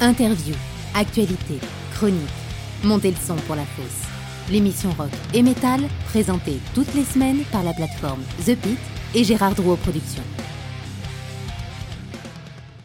Interview, actualité, chronique. Montez le son pour la fosse. L'émission rock et metal, présentée toutes les semaines par la plateforme The Pit et Gérard Drouot Productions.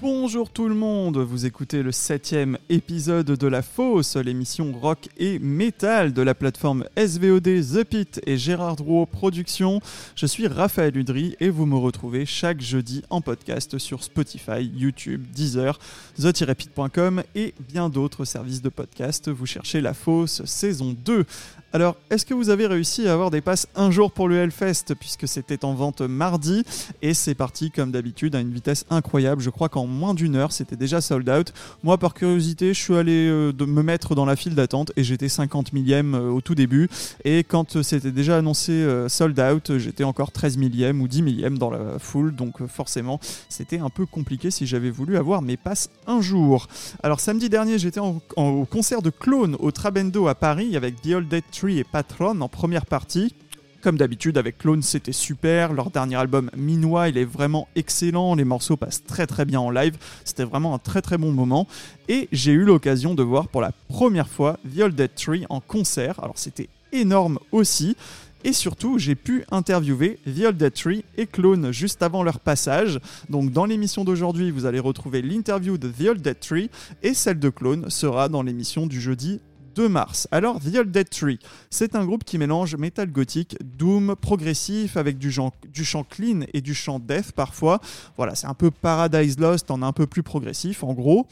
Bonjour tout le monde, vous écoutez le septième épisode de La Fosse, l'émission rock et métal de la plateforme SVOD The Pit et Gérard Drouot Productions. Je suis Raphaël Udry et vous me retrouvez chaque jeudi en podcast sur Spotify, YouTube, Deezer, the-pit.com et bien d'autres services de podcast. Vous cherchez La Fosse saison 2. Alors, est-ce que vous avez réussi à avoir des passes un jour pour le Hellfest puisque c'était en vente mardi? Et c'est parti comme d'habitude à une vitesse incroyable. Je crois qu'en moins d'une heure, c'était déjà sold out. Moi, par curiosité, je suis allé euh, de me mettre dans la file d'attente et j'étais 50 millième euh, au tout début. Et quand c'était déjà annoncé euh, sold out, j'étais encore 13 millième ou 10 millième dans la foule. Donc forcément, c'était un peu compliqué si j'avais voulu avoir mes passes un jour. Alors samedi dernier, j'étais en- au concert de Clone au Trabendo à Paris avec The Old Dead Tree et Patron en première partie. Comme d'habitude avec Clone c'était super, leur dernier album Minois il est vraiment excellent, les morceaux passent très très bien en live, c'était vraiment un très très bon moment. Et j'ai eu l'occasion de voir pour la première fois The Old Dead Tree en concert, alors c'était énorme aussi. Et surtout j'ai pu interviewer The Old Dead Tree et Clone juste avant leur passage, donc dans l'émission d'aujourd'hui vous allez retrouver l'interview de The Old Dead Tree et celle de Clone sera dans l'émission du jeudi 2 mars. Alors, The Old Dead Tree, c'est un groupe qui mélange metal gothique, doom, progressif, avec du, du chant clean et du chant death parfois. Voilà, c'est un peu Paradise Lost en un peu plus progressif en gros.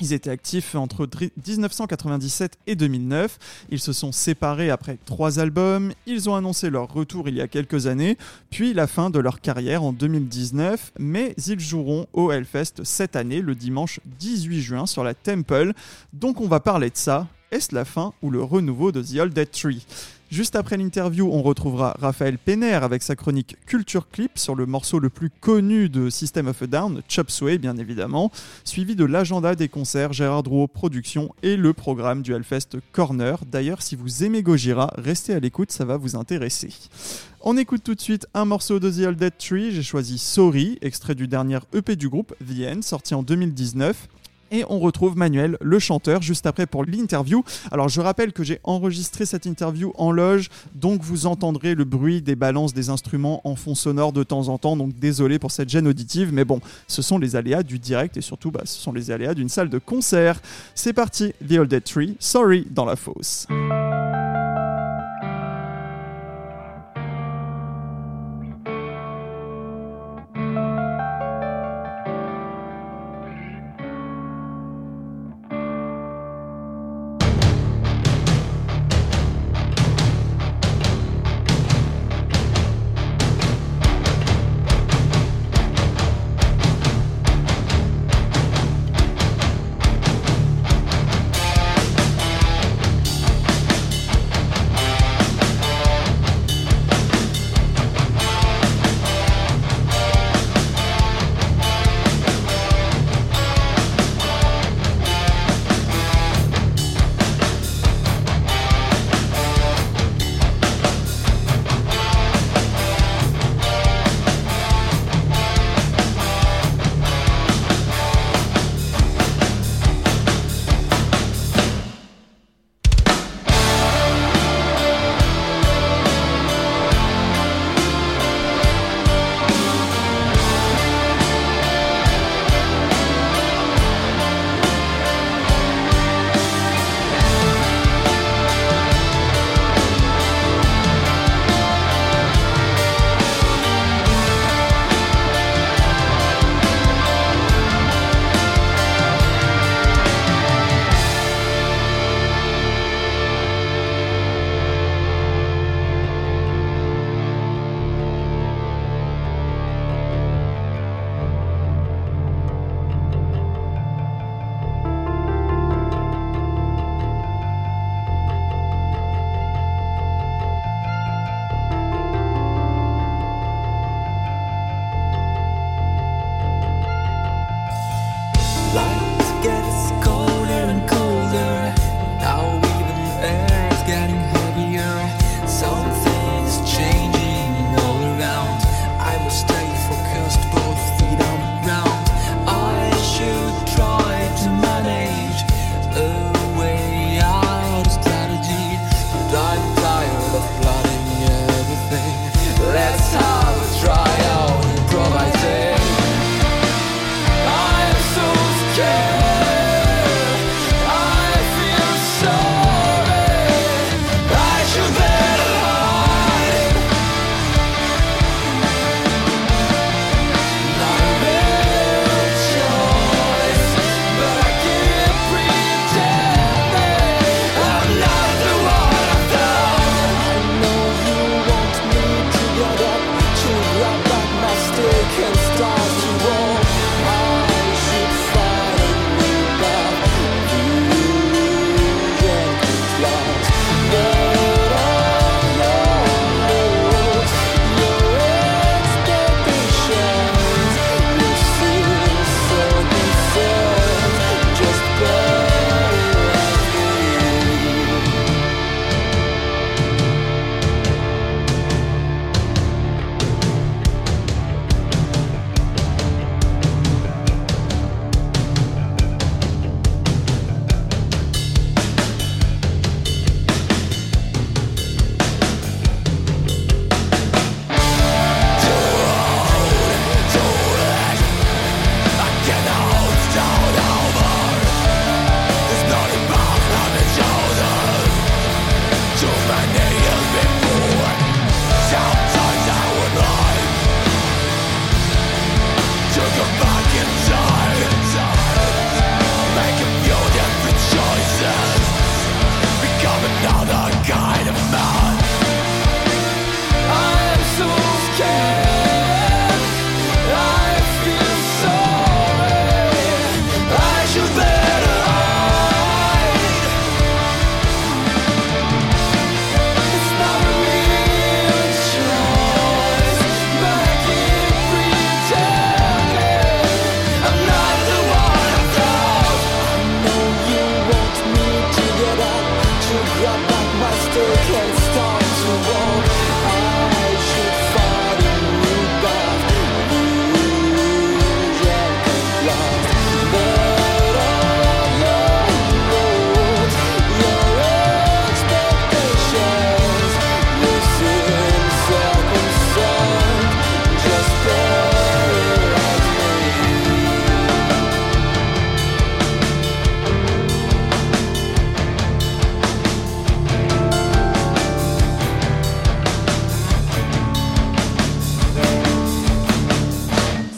Ils étaient actifs entre dri- 1997 et 2009. Ils se sont séparés après trois albums. Ils ont annoncé leur retour il y a quelques années, puis la fin de leur carrière en 2019. Mais ils joueront au Hellfest cette année, le dimanche 18 juin, sur la Temple. Donc on va parler de ça. Est-ce la fin ou le renouveau de The Old Dead Tree? Juste après l'interview, on retrouvera Raphaël Penner avec sa chronique Culture Clip sur le morceau le plus connu de System of a Down, Chop Suey bien évidemment, suivi de l'agenda des concerts Gérard Drouot Productions et le programme du Hellfest Corner. D'ailleurs, si vous aimez Gojira, restez à l'écoute, ça va vous intéresser. On écoute tout de suite un morceau de The Old Dead Tree, j'ai choisi Sorry, extrait du dernier EP du groupe, The sorti en 2019. Et on retrouve Manuel, le chanteur, juste après pour l'interview. Alors je rappelle que j'ai enregistré cette interview en loge, donc vous entendrez le bruit des balances des instruments en fond sonore de temps en temps, donc désolé pour cette gêne auditive, mais bon, ce sont les aléas du direct et surtout bah, ce sont les aléas d'une salle de concert. C'est parti, The Old Dead Tree, Sorry dans la fosse.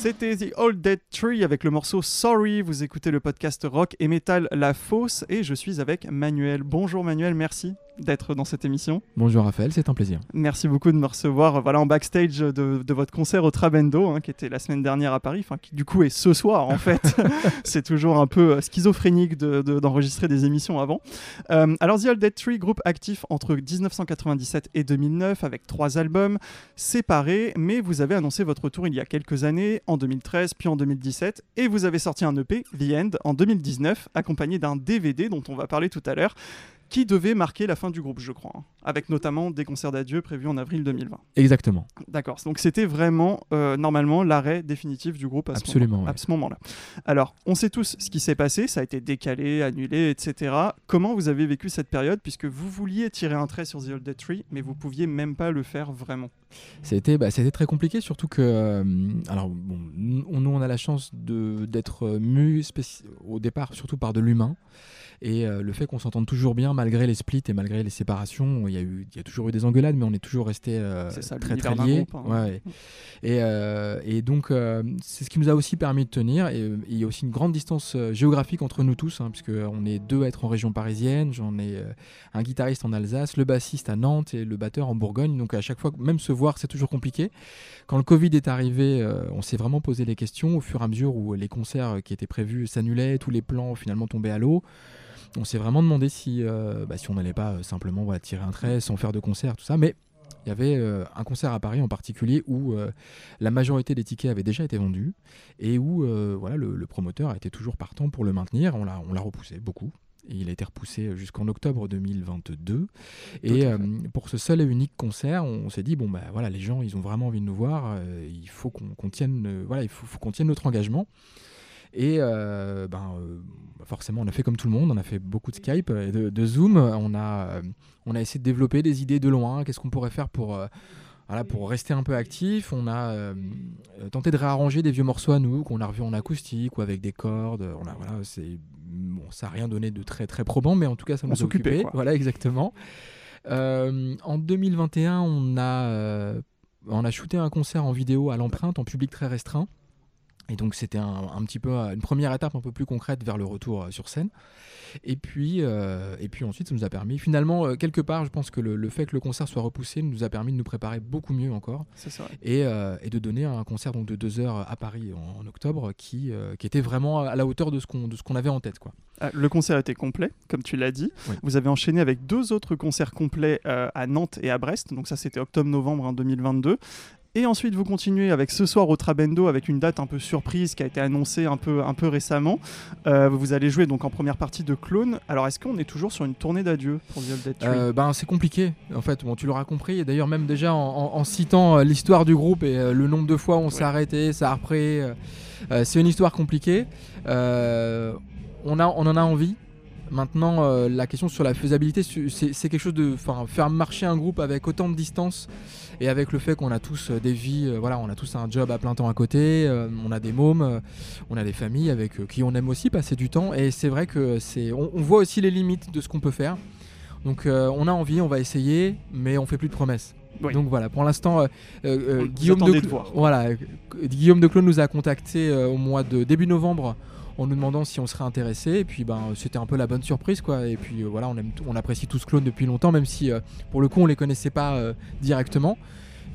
C'était The Old Dead Tree avec le morceau Sorry. Vous écoutez le podcast rock et metal La Fosse et je suis avec Manuel. Bonjour Manuel, merci d'être dans cette émission. Bonjour Raphaël, c'est un plaisir. Merci beaucoup de me recevoir voilà, en backstage de, votre concert au Trabendo, hein, qui était la semaine dernière à Paris, enfin qui du coup est ce soir en fait. c'est toujours un peu euh, schizophrénique d'enregistrer de, des émissions avant. Euh, alors The Old Dead Tree, groupe actif entre 1997 et 2009 avec trois albums séparés, mais vous avez annoncé votre retour il y a quelques années, en 2013 puis en 2017, et vous avez sorti un EP, The End, en 2019, accompagné d'un DVD dont on va parler tout à l'heure qui devait marquer la fin du groupe, je crois, hein, avec notamment des concerts d'adieu prévus en avril 2020. Exactement. D'accord, donc c'était vraiment euh, normalement l'arrêt définitif du groupe à Absolument, ce moment-là. Alors, on sait tous ce qui s'est passé, ça a été décalé, annulé, etc. Comment vous avez vécu cette période, puisque vous vouliez tirer un trait sur The Old Dead Tree, mais vous pouviez même pas le faire vraiment? C'était bah, très compliqué, surtout que, euh, alors, bon, nous, on a la chance d'être mu au départ, surtout par de l'humain. Et euh, le fait qu'on s'entende toujours bien malgré les splits et malgré les séparations, il y, a eu, il y a toujours eu des engueulades, mais on est toujours resté euh, très très liés. Hein. Ouais. Et, euh, et, donc c'est ce qui nous a aussi permis de tenir. Et, il y a aussi une grande distance géographique entre nous tous, hein, puisqu'on est deux à être en région parisienne. J'en ai un guitariste en Alsace, le bassiste à Nantes et le batteur en Bourgogne. Donc à chaque fois, même se voir, c'est toujours compliqué. Quand le Covid est arrivé, on s'est vraiment posé les questions au fur et à mesure où les concerts qui étaient prévus s'annulaient, tous les plans finalement tombaient à l'eau on s'est vraiment demandé si, euh, bah, si on n'allait pas euh, simplement tirer un trait sans faire de concert, tout ça. Mais il y avait euh, un concert à Paris en particulier où la majorité des tickets avaient déjà été vendus et où voilà, le, promoteur a été toujours partant pour le maintenir. On l'a, repoussé beaucoup. Et il a été repoussé jusqu'en octobre 2022. Et pour ce seul et unique concert, on, s'est dit bon bah voilà, les gens ils ont vraiment envie de nous voir. il faut qu'on, tienne, voilà, il faut qu'on tienne notre engagement. Et euh, ben, euh, forcément, on a fait comme tout le monde, on a fait beaucoup de Skype et de, Zoom. On a, euh, on a essayé de développer des idées de loin. Qu'est-ce qu'on pourrait faire pour, voilà, pour rester un peu actif? On a tenté de réarranger des vieux morceaux à nous qu'on a revus en acoustique ou avec des cordes. On a, voilà, c'est, bon, ça n'a rien donné de très, très probant, mais en tout cas, ça nous a occupé. Voilà, exactement. en 2021, on a, on a shooté un concert en vidéo à l'empreinte, en public très restreint. Et donc c'était un, petit peu une première étape un peu plus concrète vers le retour euh, sur scène. Et puis, euh, et puis ensuite, ça nous a permis, finalement, euh, quelque part, je pense que le, fait que le concert soit repoussé nous a permis de nous préparer beaucoup mieux encore. Et, et, de donner un concert donc, de deux heures à Paris en, octobre qui, qui était vraiment à la hauteur de ce qu'on qu'on avait en tête. Quoi. Ah, le concert était complet, comme tu l'as dit. Vous avez enchaîné avec deux autres concerts complets à Nantes et à Brest. Donc ça, c'était octobre-novembre 2022. Et ensuite, vous continuez avec ce soir au Trabendo avec une date un peu surprise qui a été annoncée un peu, un peu récemment. Euh, vous allez jouer donc en première partie de Clone. Alors, est-ce qu'on est toujours sur une tournée d'adieu pour The Dead euh, Ben, c'est compliqué. En fait, bon, tu l'auras compris. Et d'ailleurs, même déjà en, citant euh, l'histoire du groupe et le nombre de fois où on s'est arrêté, ça a repris. c'est une histoire compliquée. on, a, on en a envie. Maintenant, la question sur la faisabilité, c'est quelque chose de. faire marcher un groupe avec autant de distance et avec le fait qu'on a tous euh, des vies, euh, voilà, on a tous un job à plein temps à côté, euh, on a des mômes, on a des familles avec qui on aime aussi passer du temps. Et c'est vrai que c'est, on, voit aussi les limites de ce qu'on peut faire. Donc on a envie, on va essayer, mais on fait plus de promesses. Donc voilà, pour l'instant, Guillaume de, voilà, Guillaume de Clone nous a contacté au mois de début novembre en nous demandant si on serait intéressé. Et puis ben, c'était un peu la bonne surprise. quoi. Et puis euh, voilà, on, apprécie tous Clone depuis longtemps, même si euh, pour le coup on les connaissait pas euh, directement.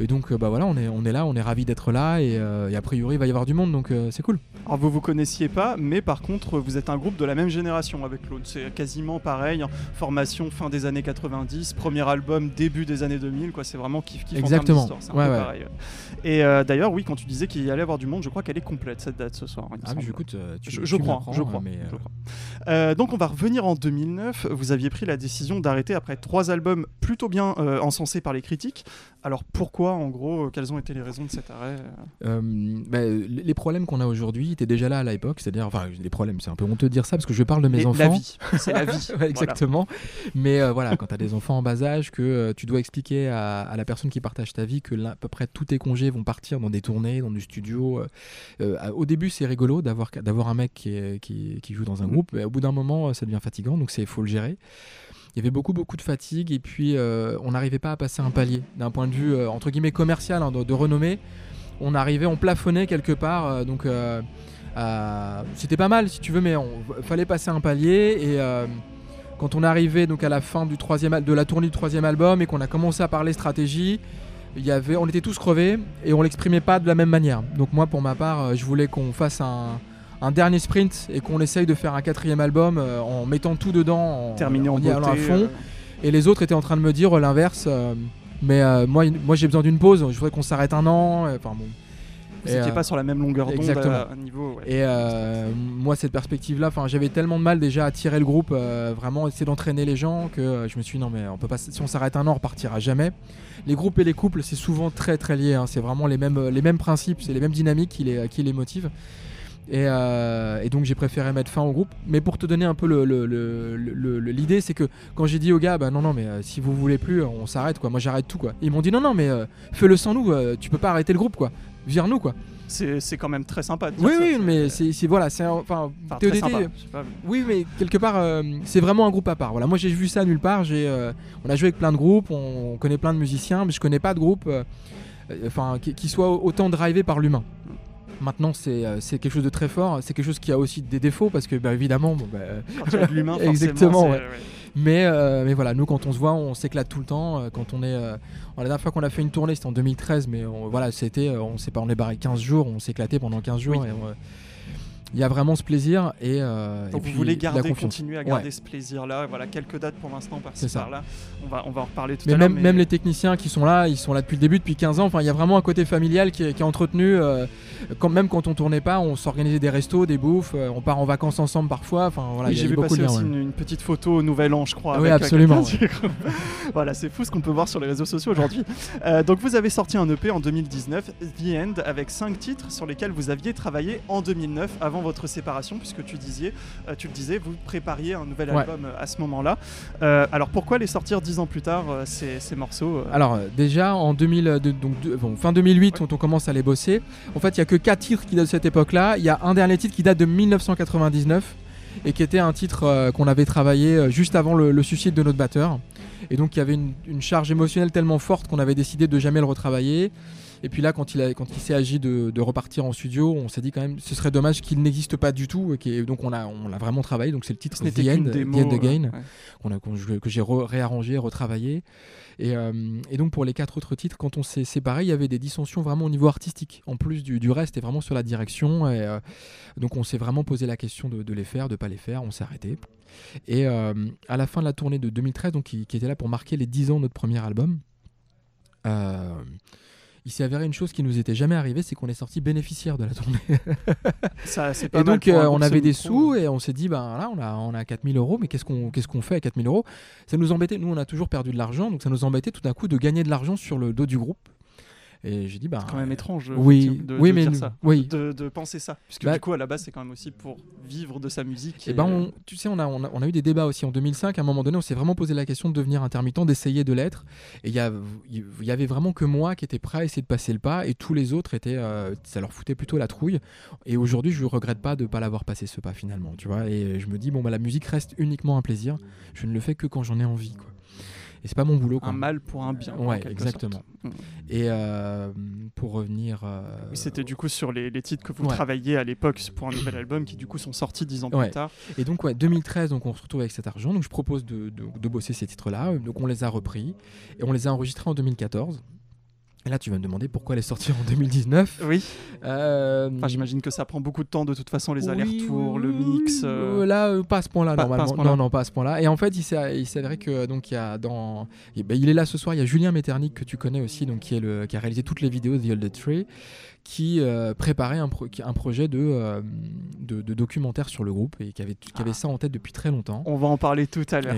Et donc, euh, bah voilà, on est, on est là, on est ravi d'être là et, euh, a priori, il va y avoir du monde, donc euh, c'est cool. Alors, vous vous connaissiez pas, mais par contre, vous êtes un groupe de la même génération avec Claude. C'est quasiment pareil. Hein. Formation fin des années 90, premier album début des années 2000, quoi. C'est vraiment kiff kiff Exactement. C'est ouais, pareil. Et d'ailleurs, oui, quand tu disais qu'il y allait avoir du monde, je crois qu'elle est complète cette date ce soir. Ah, mais j'écoute, je, je, crois, je crois. Mais donc, on va revenir en 2009. Vous aviez pris la décision d'arrêter après trois albums plutôt bien encensés par les critiques. Alors pourquoi, en gros, euh, quelles ont été les raisons de cet arrêt euh bah, Les problèmes qu'on a aujourd'hui étaient déjà là à l'époque, c'est-à-dire, enfin, les problèmes, c'est un peu honteux de dire ça parce que je parle de mes enfants. La vie, c'est la vie. exactement. Mais euh, voilà, quand tu as des enfants en bas âge, que tu dois expliquer à, la personne qui partage ta vie que à peu près tous tes congés vont partir dans des tournées, dans du studio. au début, c'est rigolo d'avoir d'avoir un mec qui, qui, joue dans un mmh. groupe, mais au bout d'un moment, ça devient fatigant, donc il faut le gérer il y avait beaucoup beaucoup de fatigue et puis euh, on n'arrivait pas à passer un palier d'un point de vue euh, entre guillemets commercial hein, de, renommée on arrivait, on plafonnait quelque part. euh, donc c'était pas mal si tu veux, mais on fallait passer un palier et quand on arrivé donc à la fin du troisième de la tournée du troisième album et qu'on a commencé à parler stratégie, il y avait, on était tous crevés et on l'exprimait pas de la même manière. Donc moi pour ma part, je voulais qu'on fasse un, un dernier sprint et qu'on essaye de faire un quatrième album euh, en mettant tout dedans, en, Terminé en y allant à fond. euh, Et les autres étaient en train de me dire euh, l'inverse. mais moi, moi j'ai besoin d'une pause. Je voudrais qu'on s'arrête un an. Enfin bon. Vous Et, n'étiez euh, pas sur la même longueur d'onde exactement. à, à niveau. ouais. Et euh, moi, cette perspective-là, j'avais tellement de mal déjà à tirer le groupe, euh, vraiment essayer d'entraîner les gens, que je me suis dit non, mais on peut pas, si on s'arrête un an, on repartira jamais. Les groupes et les couples, c'est souvent très très lié. hein. C'est vraiment les mêmes, les mêmes principes, c'est les mêmes dynamiques qui les, qui les motivent. Et, euh, et donc j'ai préféré mettre fin au groupe. Mais pour te donner un peu le- le- le- le- le- l'idée, c'est que quand j'ai dit aux gars, bah non, non, mais euh, si vous voulez plus, on s'arrête quoi. Moi j'arrête tout quoi. Ils m'ont dit non, non, mais euh, fais-le sans nous. tu peux pas arrêter le groupe quoi. Vire-nous quoi. C'est quand même très sympa de dire Oui, ça, oui, mais c'est voilà, c'est enfin Enfin, très sympa, oui, mais quelque part, c'est vraiment un groupe à part. Voilà, moi j'ai vu ça nulle part. J'ai, on a joué avec plein de groupes, on, on connaît plein de musiciens, mais je connais pas de groupe, enfin, qui, qui soit autant drivé par l'humain. Maintenant, c'est euh, c'est quelque chose de très fort. C'est quelque chose qui a aussi des défauts parce que, bah, évidemment, bon, bah, Quand il y a de l'humain, Exactement, ouais. mais, euh, mais voilà, nous quand on se voit, on s'éclate tout le temps. Euh, Quand on est, euh, la dernière fois qu'on a fait une tournée, c'était en 2013, mais on- voilà, c'était, on s'est pas, on est barré 15 jours, on s'est éclaté pendant 15 jours. Oui. et on, il y a vraiment ce plaisir et, euh, et Donc puis vous voulez garder, continuer à garder Ouais. ce plaisir-là. Voilà, quelques dates pour l'instant C'est ça. par-là. On va, on va en reparler tout Mais à l'heure. même, même les techniciens qui sont là, ils sont là depuis le début, depuis 15 ans. Enfin, il y a vraiment un côté familial qui est, qui est entretenu. euh, quand, même quand on tournait pas, on s'organisait des restos, des bouffes, euh, on part en vacances ensemble parfois. Enfin, voilà, Oui, j'ai vu beaucoup passer de liens. aussi ouais. une, une petite photo au Nouvel An, je crois. Oui, avec, absolument, voilà, c'est fou ce qu'on peut voir sur les réseaux sociaux aujourd'hui. Euh, donc vous avez sorti un EP en 2019, The End, avec 5 titres sur lesquels vous aviez travaillé en 2009, avant votre séparation, puisque tu, disiez, euh, tu le disais, vous prépariez un nouvel Ouais. album euh, à ce moment-là. Euh, alors pourquoi les sortir 10 ans plus tard, ces, ces morceaux Alors déjà en 2000, euh, de- donc, de- bon, fin 2008, quand on commence à les bosser, en fait il y a que 4 titres qui datent de cette époque-là. Il y a un dernier titre qui date de 1999 et qui était un titre euh, qu'on avait travaillé euh, juste avant le, le suicide de notre batteur. Et donc il y avait une, une charge émotionnelle tellement forte qu'on avait décidé de jamais le retravailler. Et puis là, quand il, a- quand il s'est agi de, de repartir en studio, on s'est dit quand même ce serait dommage qu'il n'existe pas du tout. Et donc on l'a on l'a vraiment travaillé. Donc c'est le titre ce The End, qu'une The démo. End euh, Again ouais. qu'on a- qu'on- que j'ai re- réarrangé, retravaillé. Et, euh, et donc pour les quatre autres titres, quand on s'est séparés, il y avait des dissensions vraiment au niveau artistique, en plus du, du reste, et vraiment sur la direction. Et, euh, donc on s'est vraiment posé la question de, de les faire, de pas les faire, on s'est arrêté. Et euh, à la fin de la tournée de 2013, donc, qui, qui était là pour marquer les 10 ans de notre premier album, euh, il s'est avéré une chose qui nous était jamais arrivée, c'est qu'on est sorti bénéficiaire de la tournée. Ça, c'est pas Et mal donc euh, on avait des sous et on s'est dit ben là on a on a 4000 euros mais qu'est-ce qu'on qu'est-ce qu'on fait à 4000 euros? Ça nous embêtait. Nous on a toujours perdu de l'argent donc ça nous embêtait tout d'un coup de gagner de l'argent sur le dos du groupe. Et j'ai dit ben C'est quand même étrange. oui de, oui de mais dire nous- ça. oui. De, de penser ça. Puisque Bah- du coup, à la base, c'est quand même aussi pour vivre de sa musique. Et ben on- tu sais on a, on a on a eu des débats aussi en 2005 à un moment donné on s'est vraiment posé la question de devenir intermittent d'essayer de l'être et il y, a- il y avait vraiment que moi qui était prêt à essayer de passer le pas et tous les autres étaient euh, ça leur foutait plutôt la trouille et aujourd'hui je regrette pas de pas l'avoir passé ce pas finalement tu vois et je me dis bon bah la musique reste uniquement un plaisir je ne le fais que quand j'en ai envie quoi et c'est pas mon boulot quoi. un mal pour un bien. en Ouais, exactement. sorte. Mm. et euh, pour revenir euh, Oui, C'était du coup sur les, les titres que vous Ouais. travailliez à l'époque pour un nouvel album qui du coup sont sortis dix ans Ouais. plus tard. Et donc, ouais, 2013, donc on se retrouve avec cet argent. Donc, je propose de, de- de bosser ces titres-là. Donc, on les a repris et on les a enregistrés en 2014. Et là, tu vas me demander pourquoi les sortir en 2019. Oui. Euh, Enfin, j'imagine que ça prend beaucoup de temps de toute façon les oui, allers-retours, oui, le mix. euh, Là, euh, pas à ce point-là, normalement. non, non, pas à ce point-là. Et en fait, il s'est avéré que donc il y a dans, ben, il est là ce soir. Il y a Julien Metternich que tu connais aussi, donc qui est le, qui a réalisé toutes les vidéos de The Old Tree, qui euh, préparait un, pro- qui- un projet de, euh, de, de documentaire sur le groupe et qui avait, qui avait Ah. ça en tête depuis très longtemps. On va en parler tout à l'heure.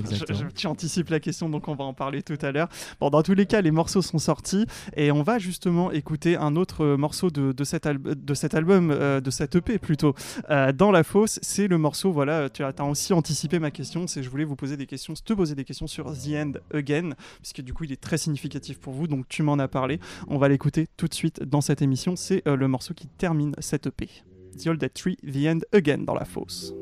Tu anticipes la question, donc on va en parler tout à l'heure. Bon, dans tous les cas, les morceaux sont sortis et on va justement écouter un autre morceau de, de cet, al- de cet album, euh, de cette EP plutôt, dans la fosse. C'est le morceau, voilà, tu as, as aussi anticipé ma question, c'est je voulais vous poser des questions, te poser des questions sur The End Again, puisque du coup il est très significatif pour vous, donc tu m'en as parlé. On va l'écouter tout de suite dans cette émission. C'est euh, le morceau qui termine cette EP. The Old Dead Tree, The End Again dans la fosse.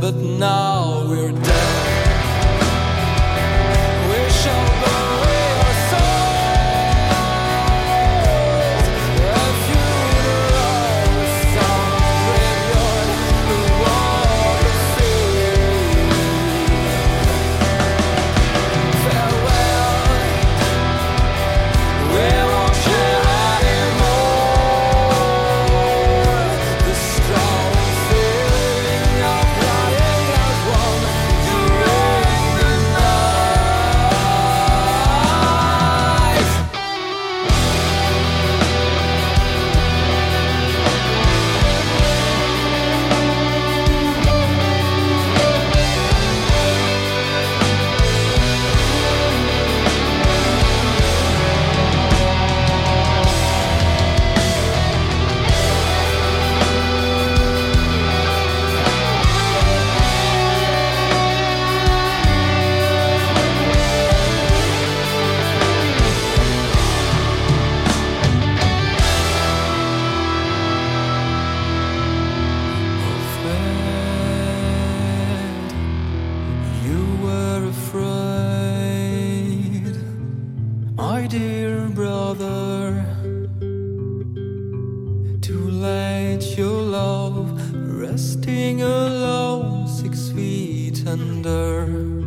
But now we're dead. tender.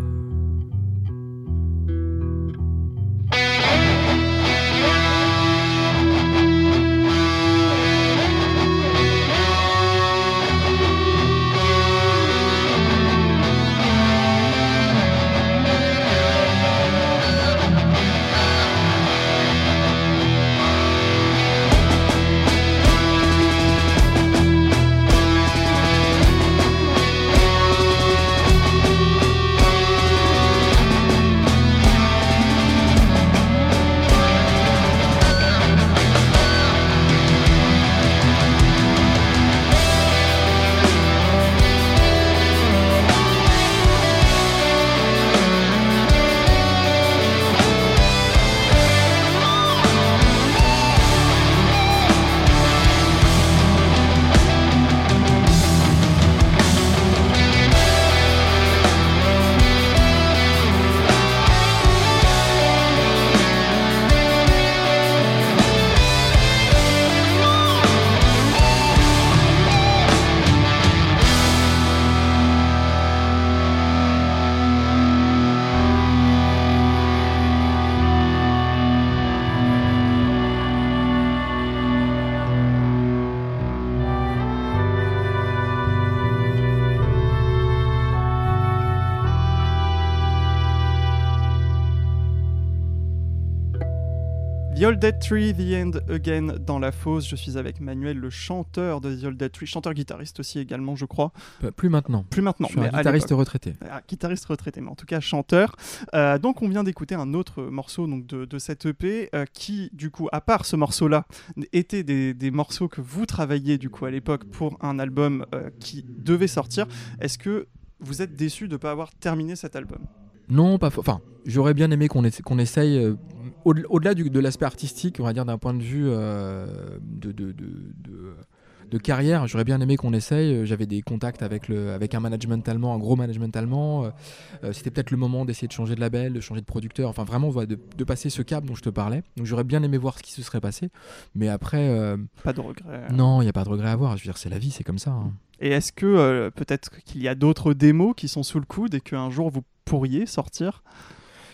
The Old Dead Tree, The End Again dans la fosse. Je suis avec Manuel, le chanteur de The Old Dead Tree, chanteur-guitariste aussi également, je crois. Plus maintenant. Plus maintenant, je suis un mais guitariste retraité. Ah, guitariste retraité, mais en tout cas chanteur. Euh, donc on vient d'écouter un autre morceau donc, de, de cette EP euh, qui, du coup, à part ce morceau-là, était des, des morceaux que vous travailliez du coup à l'époque pour un album euh, qui devait sortir. Est-ce que vous êtes déçu de ne pas avoir terminé cet album? Non, pas. Enfin, j'aurais bien aimé qu'on essa- qu'on essaye, au-delà de l'aspect artistique, on va dire d'un point de vue euh, de, de, de, de- de carrière, j'aurais bien aimé qu'on essaye. J'avais des contacts avec, le, avec un management allemand, un gros management allemand. Euh, euh, C'était peut-être le moment d'essayer de changer de label, de changer de producteur, enfin vraiment voilà, de, de passer ce cap dont je te parlais. Donc j'aurais bien aimé voir ce qui se serait passé. Mais après, euh, Pas de regret. non, il n'y a pas de regret à avoir. Je veux dire, c'est la vie, c'est comme ça. hein. Et est-ce que euh, peut-être qu'il y a d'autres démos qui sont sous le coude et qu'un jour vous pourriez sortir?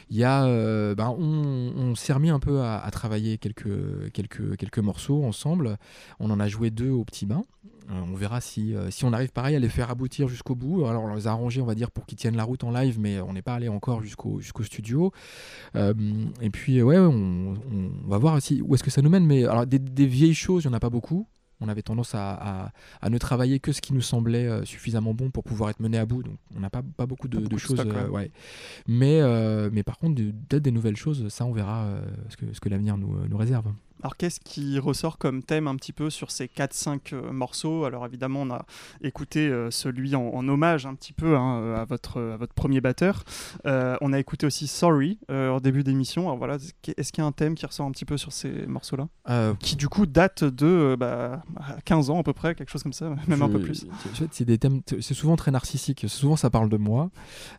Il y a, euh, ben, on, s'est remis un peu à, travailler quelques, quelques, quelques morceaux ensemble. On en a joué deux au petit bain. Euh, on verra si, euh, si on arrive pareil à les faire aboutir jusqu'au bout. Alors on les a arrangés, on va dire, pour qu'ils tiennent la route en live, mais on n'est pas allé encore jusqu'au jusqu'au studio. Et puis ouais, on, va voir où est-ce que ça nous mène. Mais alors des, des vieilles choses, il n'y en a pas beaucoup. On avait tendance à, à- à ne travailler que ce qui nous semblait euh, suffisamment bon pour pouvoir être mené à bout. Donc on n'a pas, pas beaucoup de, Pas de beaucoup de choses. stock, euh, ouais. Mais, euh, mais par contre, peut-être des nouvelles choses, ça on verra ce que, ce que l'avenir nous, nous réserve. Alors qu'est-ce qui ressort comme thème un petit peu sur ces 4-5 euh, morceaux? Alors évidemment on a écouté euh, celui en, en hommage un petit peu hein, euh, à, votre, à votre premier batteur. Euh, on a écouté aussi Sorry au début d'émission. Alors voilà, est-ce qu'il y a un thème qui ressort un petit peu sur ces morceaux-là? Qui du coup date de bah, 15 ans à peu près, quelque chose comme ça, même un peu plus. C'est des thèmes, c'est souvent très narcissique. Souvent, ça parle de moi,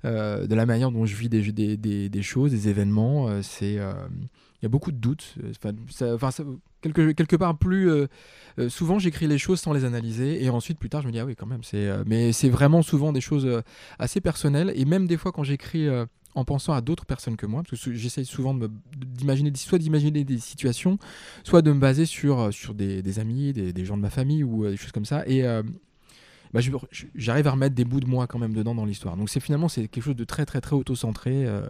de la manière dont je vis des, des, des, des choses, des événements. c'est, il y a beaucoup de doutes. euh, Enfin, quelque, quelque part plus. euh, euh, souvent, j'écris les choses sans les analyser, et ensuite, plus tard, je me dis ah oui, quand même. C'est, mais c'est vraiment souvent des choses assez personnelles, et même des fois quand j'écris. en pensant à d'autres personnes que moi, parce que j'essaye souvent d'imaginer, soit d'imaginer des situations, soit de me baser sur, sur des, amis, des, des gens de ma famille ou des choses comme ça. Et bah, j'arrive à remettre des bouts de moi quand même dedans dans l'histoire. Donc c'est finalement c'est quelque chose de très très très auto-centré. euh,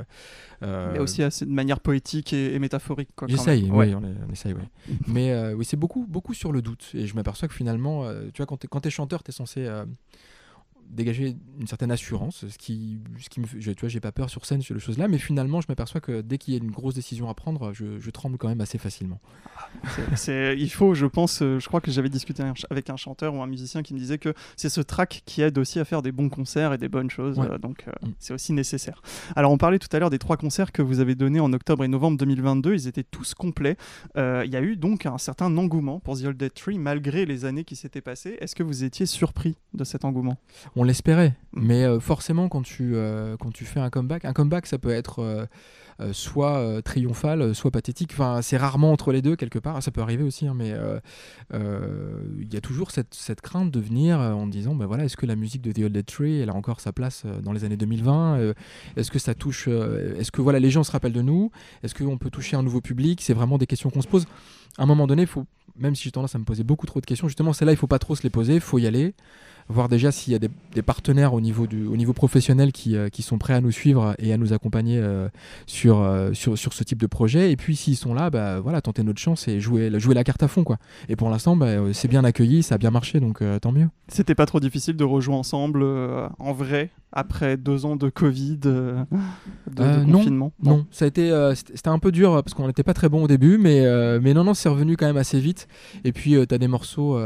euh, Mais aussi assez de manière poétique et, et métaphorique. J'essaye, oui, on, essaye, oui. Mais euh, oui, c'est beaucoup, beaucoup sur le doute. Et je m'aperçois que finalement, tu vois, quand tu es, chanteur, tu es censé dégager une certaine assurance, ce qui, ce qui me fait, je- tu vois, j'ai pas peur sur scène sur les choses-là, mais finalement, je m'aperçois que dès qu'il y a une grosse décision à prendre, je, je tremble quand même assez facilement. C'est- il faut, je pense, euh, je crois que j'avais discuté avec un chanteur ou un musicien qui me disait que c'est ce track qui aide aussi à faire des bons concerts et des bonnes choses, Ouais. euh, donc euh, Mm. c'est aussi nécessaire. Alors on parlait tout à l'heure des trois concerts que vous avez donnés en octobre et novembre 2022, ils étaient tous complets. Euh, Il y a eu donc un certain engouement pour The Old Dead Tree malgré les années qui s'étaient passées. Est-ce que vous étiez surpris de cet engouement? On l'espérait, Mm. mais euh, forcément quand tu, euh, quand tu fais un comeback, un comeback ça peut être euh, soit triomphal, soit pathétique, enfin c'est rarement entre les deux quelque part, ça peut arriver aussi, hein, mais il y a toujours cette, cette crainte de venir en disant, ben voilà, est-ce que la musique de The Old Dead Tree, elle a encore sa place dans les années 2020 Euh, Est-ce que ça touche, est-ce que voilà, les gens se rappellent de nous Est-ce qu'on peut toucher un nouveau public? C'est vraiment des questions qu'on se pose. À un moment donné, faut, même si j'ai tendance à me poser beaucoup trop de questions, justement, celles-là, il faut pas trop se les poser, il faut y aller voir déjà s'il y a des, partenaires au niveau, professionnel qui, euh, qui sont prêts à nous suivre et à nous accompagner euh, sur, euh, sur, ce type de projet. Et puis s'ils sont là, bah, voilà, tenter notre chance et jouer, jouer la carte à fond. Quoi. Et pour l'instant, bah, c'est bien accueilli, ça a bien marché, donc tant mieux. C'était pas trop difficile de rejouer ensemble en vrai? Après deux ans de Covid, euh, de, Euh, non, confinement Non, ça a été, euh, c'était un peu dur parce qu'on n'était pas très bon au début, mais, euh, mais non, non, c'est revenu quand même assez vite. Et puis, tu as des morceaux,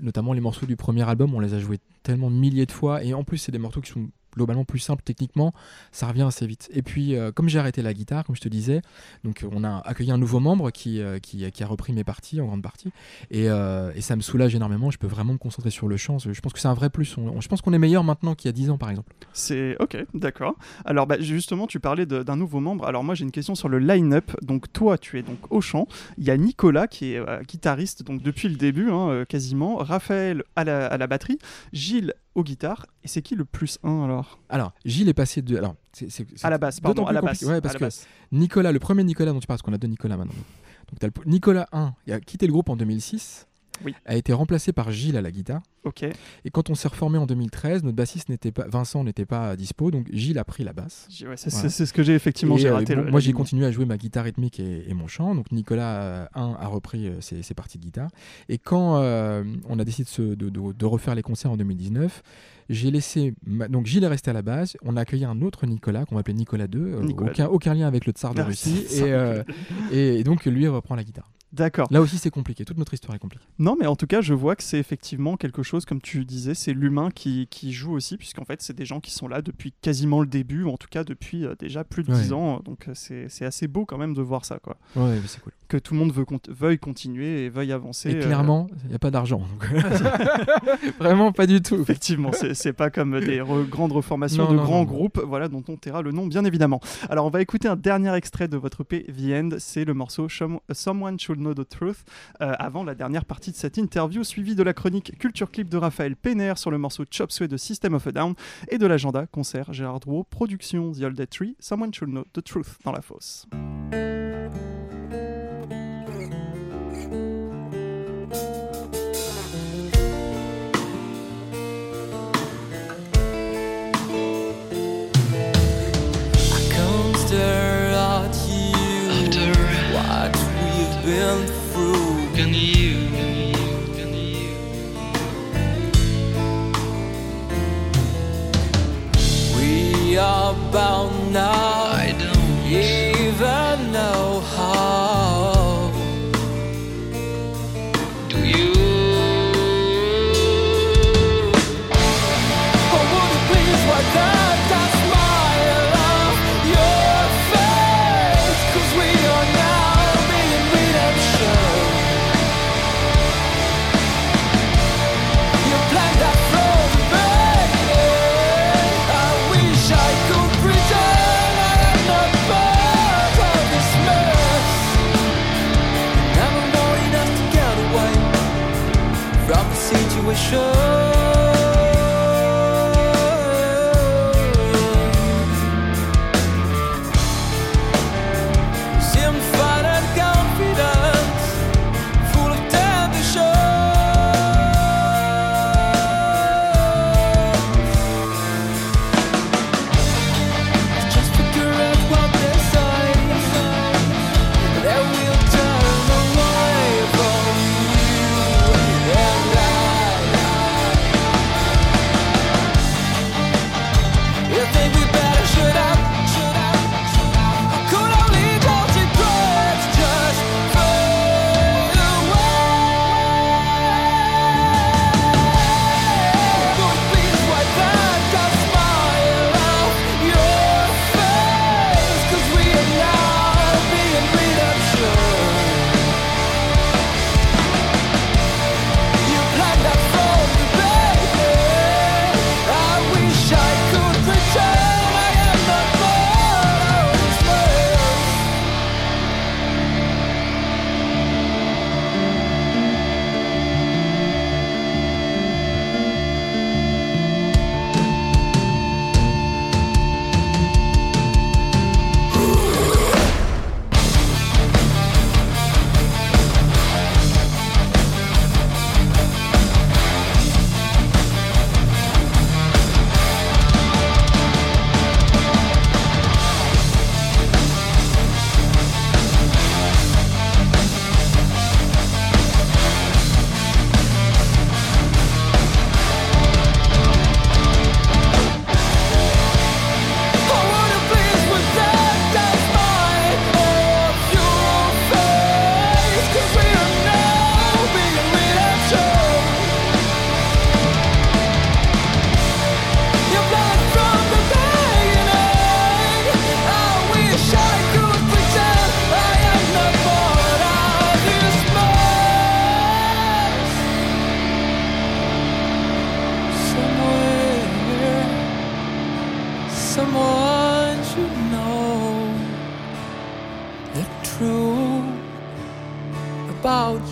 notamment les morceaux du premier album, on les a joués tellement de milliers de fois. Et en plus, c'est des morceaux qui sont globalement plus simples techniquement, ça revient assez vite. Et puis, euh, comme j'ai arrêté la guitare, comme je te disais, donc euh, on a accueilli un nouveau membre qui, euh, qui, a repris mes parties en grande partie. Et, ça me soulage énormément. Je peux vraiment me concentrer sur le chant. Je pense que c'est un vrai plus. On- je pense qu'on est meilleur maintenant qu'il y a 10 ans, par exemple. C'est ok, d'accord. Alors bah, justement, tu parlais d'un nouveau membre. Alors moi, j'ai une question sur le line-up. Donc toi, tu es donc au chant. Il y a Nicolas qui est guitariste donc depuis le début, hein, quasiment. Raphaël à la, à la batterie. Gilles aux guitares. Et c'est qui le plus 1 alors? Alors, Gilles est passé de. Alors, c'est, c'est- c'est À la basse, pardon, à la basse. Ouais, parce la que basse. Nicolas, le premier Nicolas dont tu parles, parce qu'on a deux Nicolas maintenant. Donc, t'as le- Nicolas 1, il a quitté le groupe en 2006. Oui. A été remplacé par Gilles à la guitare. Ok. Et quand on s'est reformé en 2013, notre bassiste n'était pas, Vincent n'était pas dispo, donc Gilles a pris la basse. Ouais, c'est Voilà. ce que j'ai effectivement j'ai euh, raté. bon, le- moi, j'ai continué à jouer ma guitare rythmique et, et mon chant. Donc Nicolas euh, 1 a repris euh, ses, ses parties de guitare. Et quand euh, on a décidé de, se- de- de- de refaire les concerts en 2019, j'ai laissé. ma- Donc Gilles est resté à la base. On a accueilli un autre Nicolas qu'on va appeler Nicolas 2. euh, Nicolas aucun, aucun lien avec le tsar de Ah, Russie. euh, et, et donc lui reprend la guitare. D'accord. Là aussi, c'est compliqué. Toute notre histoire est compliquée. Non, mais en tout cas, je vois que c'est effectivement quelque chose, comme tu disais, c'est l'humain qui, qui joue aussi, puisqu'en fait, c'est des gens qui sont là depuis quasiment le début, ou en tout cas depuis euh, déjà plus de Ouais. 10 ans. Donc, euh, c'est assez beau quand même de voir ça, quoi. Ouais, mais c'est cool. Que tout le monde veut veuille continuer et veuille avancer. Et euh, clairement, il n'y a pas d'argent. Vraiment pas du tout. Effectivement, c'est pas comme des re- grandes reformations Non, de non, grands non. groupes, voilà, dont on taira le nom bien évidemment. Alors, on va écouter un dernier extrait de votre EP The End, c'est le morceau Someone Should Know the Truth, euh, avant la dernière partie de cette interview, suivie de la chronique Culture Clip de Raphaël Penner sur le morceau Chop Suey de System of a Down et de l'agenda concert Gérard Drouot, production The Old Dead Tree, Someone Should Know the Truth dans la fosse. Been through. Can you about now.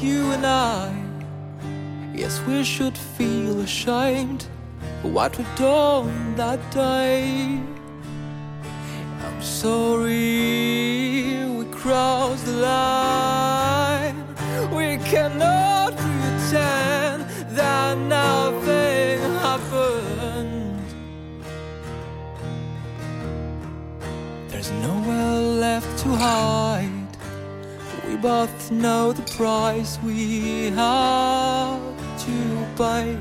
You and I. Yes, we should feel ashamed for what we've done that day. I'm sorry we crossed the line. We cannot pretend that nothing happened. There's nowhere left to hide. Both know the price we have to pay.